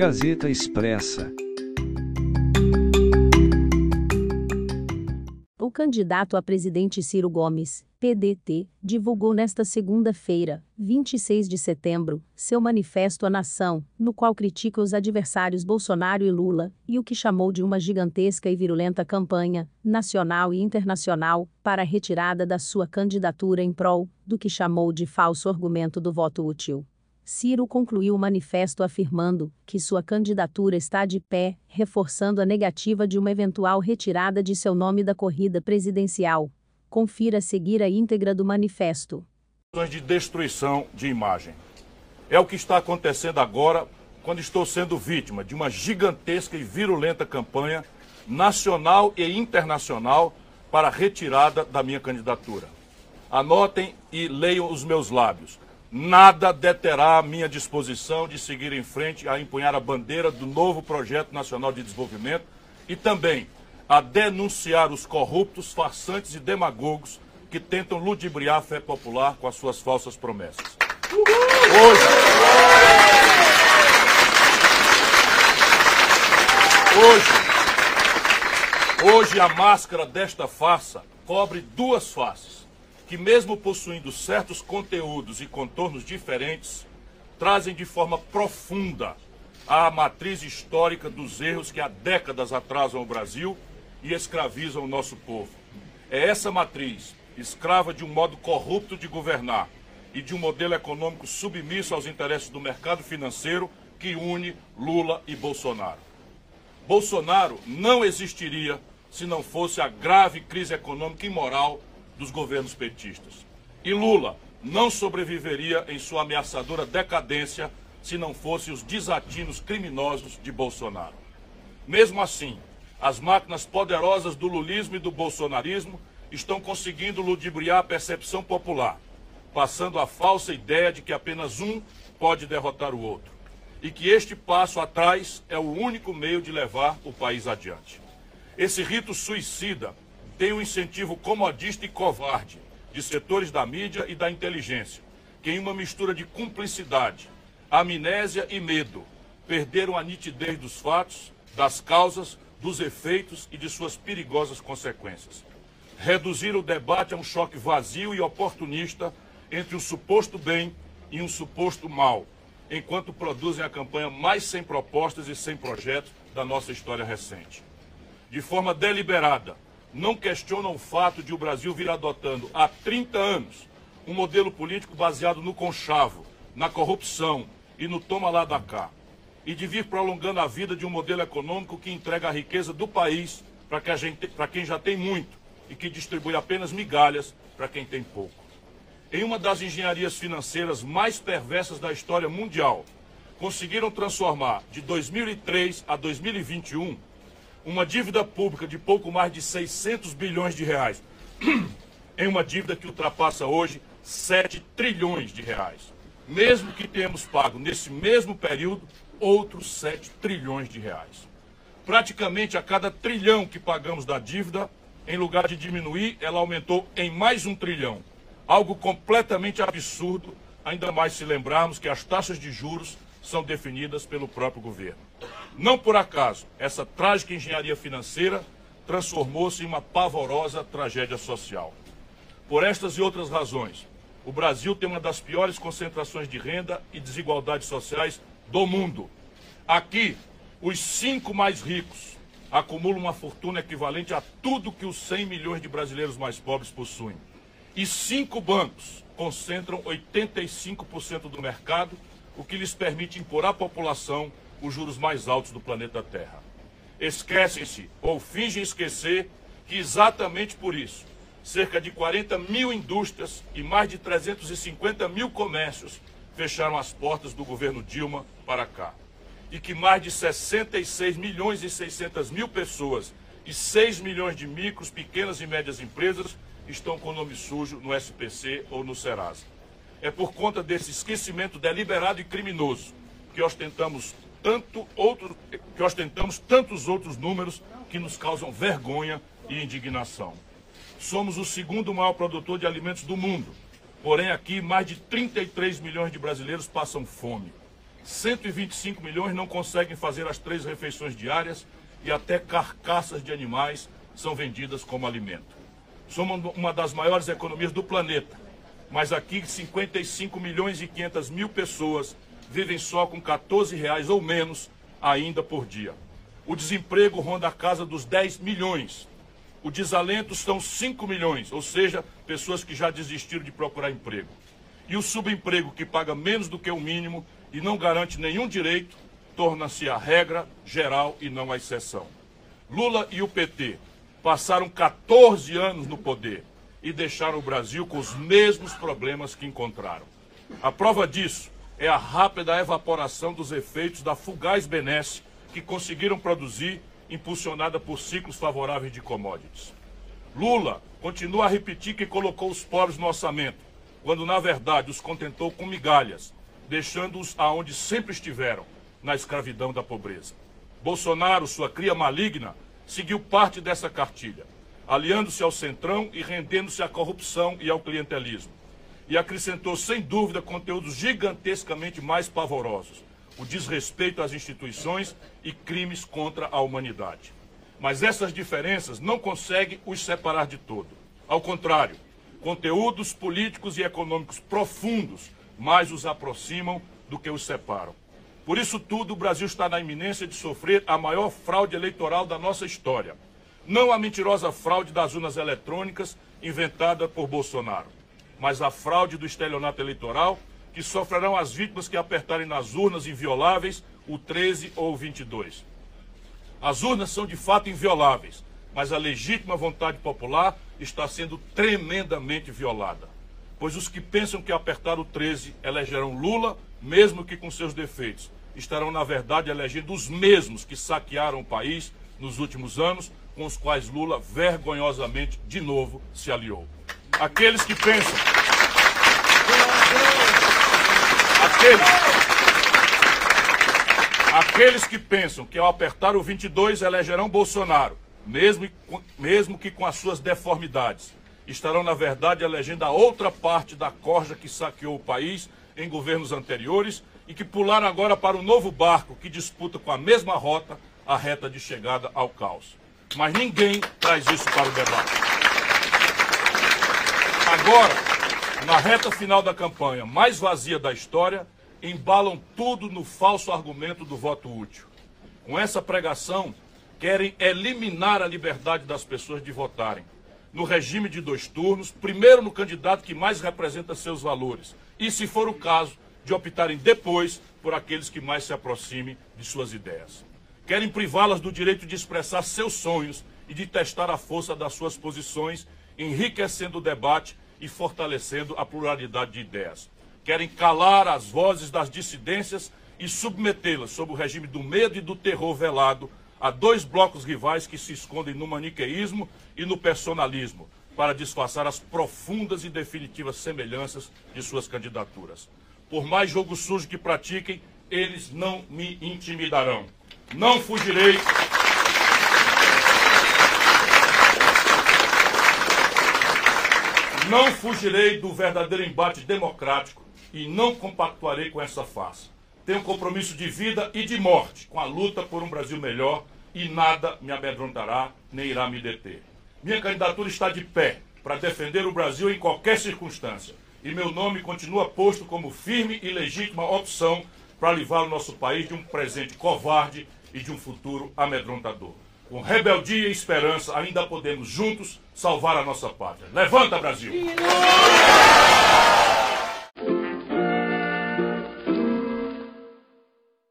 Gazeta Expressa. O candidato a presidente Ciro Gomes, PDT, divulgou nesta segunda-feira, 26 de setembro, seu manifesto à nação, no qual critica os adversários Bolsonaro e Lula, e o que chamou de uma gigantesca e virulenta campanha, nacional e internacional, para a retirada da sua candidatura em prol do que chamou de falso argumento do voto útil. Ciro concluiu o manifesto afirmando que sua candidatura está de pé, reforçando a negativa de uma eventual retirada de seu nome da corrida presidencial. Confira a seguir a íntegra do manifesto. De destruição de imagem. É o que está acontecendo agora quando estou sendo vítima de uma gigantesca e virulenta campanha nacional e internacional para a retirada da minha candidatura. Anotem e leiam os meus lábios nada deterá a minha disposição de seguir em frente a empunhar a bandeira do novo projeto nacional de desenvolvimento e também a denunciar os corruptos, farsantes e demagogos que tentam ludibriar a fé popular com as suas falsas promessas. Hoje, hoje, hoje a máscara desta farsa cobre duas faces que, mesmo possuindo certos conteúdos e contornos diferentes, trazem de forma profunda a matriz histórica dos erros que há décadas atrasam o Brasil e escravizam o nosso povo. É essa matriz, escrava de um modo corrupto de governar e de um modelo econômico submisso aos interesses do mercado financeiro, que une Lula e Bolsonaro. Bolsonaro não existiria se não fosse a grave crise econômica e moral dos governos petistas. E Lula não sobreviveria em sua ameaçadora decadência se não fossem os desatinos criminosos de Bolsonaro. Mesmo assim, as máquinas poderosas do lulismo e do bolsonarismo estão conseguindo ludibriar a percepção popular, passando a falsa ideia de que apenas um pode derrotar o outro e que este passo atrás é o único meio de levar o país adiante. Esse rito suicida tem um incentivo comodista e covarde de setores da mídia e da inteligência, que em uma mistura de cumplicidade, amnésia e medo, perderam a nitidez dos fatos, das causas, dos efeitos e de suas perigosas consequências. Reduziram o debate a um choque vazio e oportunista entre um suposto bem e um suposto mal, enquanto produzem a campanha mais sem propostas e sem projetos da nossa história recente. De forma deliberada, não questionam o fato de o Brasil vir adotando há 30 anos um modelo político baseado no conchavo, na corrupção e no toma lá da cá, e de vir prolongando a vida de um modelo econômico que entrega a riqueza do país para quem já tem muito e que distribui apenas migalhas para quem tem pouco. Em uma das engenharias financeiras mais perversas da história mundial, conseguiram transformar de 2003 a 2021 uma dívida pública de pouco mais de 600 bilhões de reais em uma dívida que ultrapassa hoje 7 trilhões de reais. Mesmo que tenhamos pago nesse mesmo período outros 7 trilhões de reais. Praticamente a cada trilhão que pagamos da dívida, em lugar de diminuir, ela aumentou em mais um trilhão. Algo completamente absurdo, ainda mais se lembrarmos que as taxas de juros são definidas pelo próprio governo. Não por acaso, essa trágica engenharia financeira transformou-se em uma pavorosa tragédia social. Por estas e outras razões, o Brasil tem uma das piores concentrações de renda e desigualdades sociais do mundo. Aqui, os cinco mais ricos acumulam uma fortuna equivalente a tudo que os 100 milhões de brasileiros mais pobres possuem. E cinco bancos concentram 85% do mercado o que lhes permite impor à população os juros mais altos do planeta Terra. Esquecem-se ou fingem esquecer que exatamente por isso, cerca de 40 mil indústrias e mais de 350 mil comércios fecharam as portas do governo Dilma para cá. E que mais de 66 milhões e 600 mil pessoas e 6 milhões de micros, pequenas e médias empresas estão com nome sujo no SPC ou no Serasa. É por conta desse esquecimento deliberado e criminoso que ostentamos tanto outro, que ostentamos tantos outros números que nos causam vergonha e indignação. Somos o segundo maior produtor de alimentos do mundo. Porém, aqui mais de 33 milhões de brasileiros passam fome. 125 milhões não conseguem fazer as três refeições diárias e até carcaças de animais são vendidas como alimento. Somos uma das maiores economias do planeta, mas aqui 55 milhões e 500 mil pessoas vivem só com 14 reais ou menos ainda por dia. O desemprego ronda a casa dos 10 milhões. O desalento são 5 milhões, ou seja, pessoas que já desistiram de procurar emprego. E o subemprego, que paga menos do que o mínimo e não garante nenhum direito, torna-se a regra geral e não a exceção. Lula e o PT passaram 14 anos no poder e deixaram o Brasil com os mesmos problemas que encontraram. A prova disso é a rápida evaporação dos efeitos da fugaz benesse que conseguiram produzir, impulsionada por ciclos favoráveis de commodities. Lula continua a repetir que colocou os pobres no orçamento, quando na verdade os contentou com migalhas, deixando-os aonde sempre estiveram, na escravidão da pobreza. Bolsonaro, sua cria maligna, seguiu parte dessa cartilha, aliando-se ao centrão e rendendo-se à corrupção e ao clientelismo. E acrescentou, sem dúvida, conteúdos gigantescamente mais pavorosos: o desrespeito às instituições e crimes contra a humanidade. Mas essas diferenças não conseguem os separar de todo. Ao contrário, conteúdos políticos e econômicos profundos mais os aproximam do que os separam. Por isso tudo, o Brasil está na iminência de sofrer a maior fraude eleitoral da nossa história. Não a mentirosa fraude das urnas eletrônicas inventada por Bolsonaro, mas a fraude do estelionato eleitoral que sofrerão as vítimas que apertarem nas urnas invioláveis o 13 ou o 22. As urnas são de fato invioláveis, mas a legítima vontade popular está sendo tremendamente violada. Pois os que pensam que apertar o 13 elegerão Lula mesmo que com seus defeitos, estarão, na verdade, elegendo os mesmos que saquearam o país nos últimos anos, com os quais Lula vergonhosamente, de novo, se aliou. Aqueles que pensam. Aqueles. Aqueles que pensam que ao apertar o 22 elegerão Bolsonaro, mesmo, mesmo que com as suas deformidades, estarão, na verdade, elegendo a outra parte da corja que saqueou o país em governos anteriores e que pularam agora para o novo barco que disputa com a mesma rota a reta de chegada ao caos. Mas ninguém traz isso para o debate. Agora, na reta final da campanha mais vazia da história, embalam tudo no falso argumento do voto útil. Com essa pregação, querem eliminar a liberdade das pessoas de votarem. No regime de dois turnos, primeiro no candidato que mais representa seus valores, e, se for o caso, de optarem depois por aqueles que mais se aproximem de suas ideias. Querem privá-las do direito de expressar seus sonhos e de testar a força das suas posições, enriquecendo o debate e fortalecendo a pluralidade de ideias. Querem calar as vozes das dissidências e submetê-las sob o regime do medo e do terror velado a dois blocos rivais que se escondem no maniqueísmo e no personalismo, para disfarçar as profundas e definitivas semelhanças de suas candidaturas. Por mais jogo sujo que pratiquem, eles não me intimidarão. Não fugirei. Não fugirei do verdadeiro embate democrático e não compactuarei com essa farsa. Tenho compromisso de vida e de morte com a luta por um Brasil melhor e nada me amedrontará nem irá me deter. Minha candidatura está de pé para defender o Brasil em qualquer circunstância. E meu nome continua posto como firme e legítima opção para livrar o nosso país de um presente covarde e de um futuro amedrontador. Com rebeldia e esperança, ainda podemos juntos salvar a nossa pátria. Levanta, Brasil!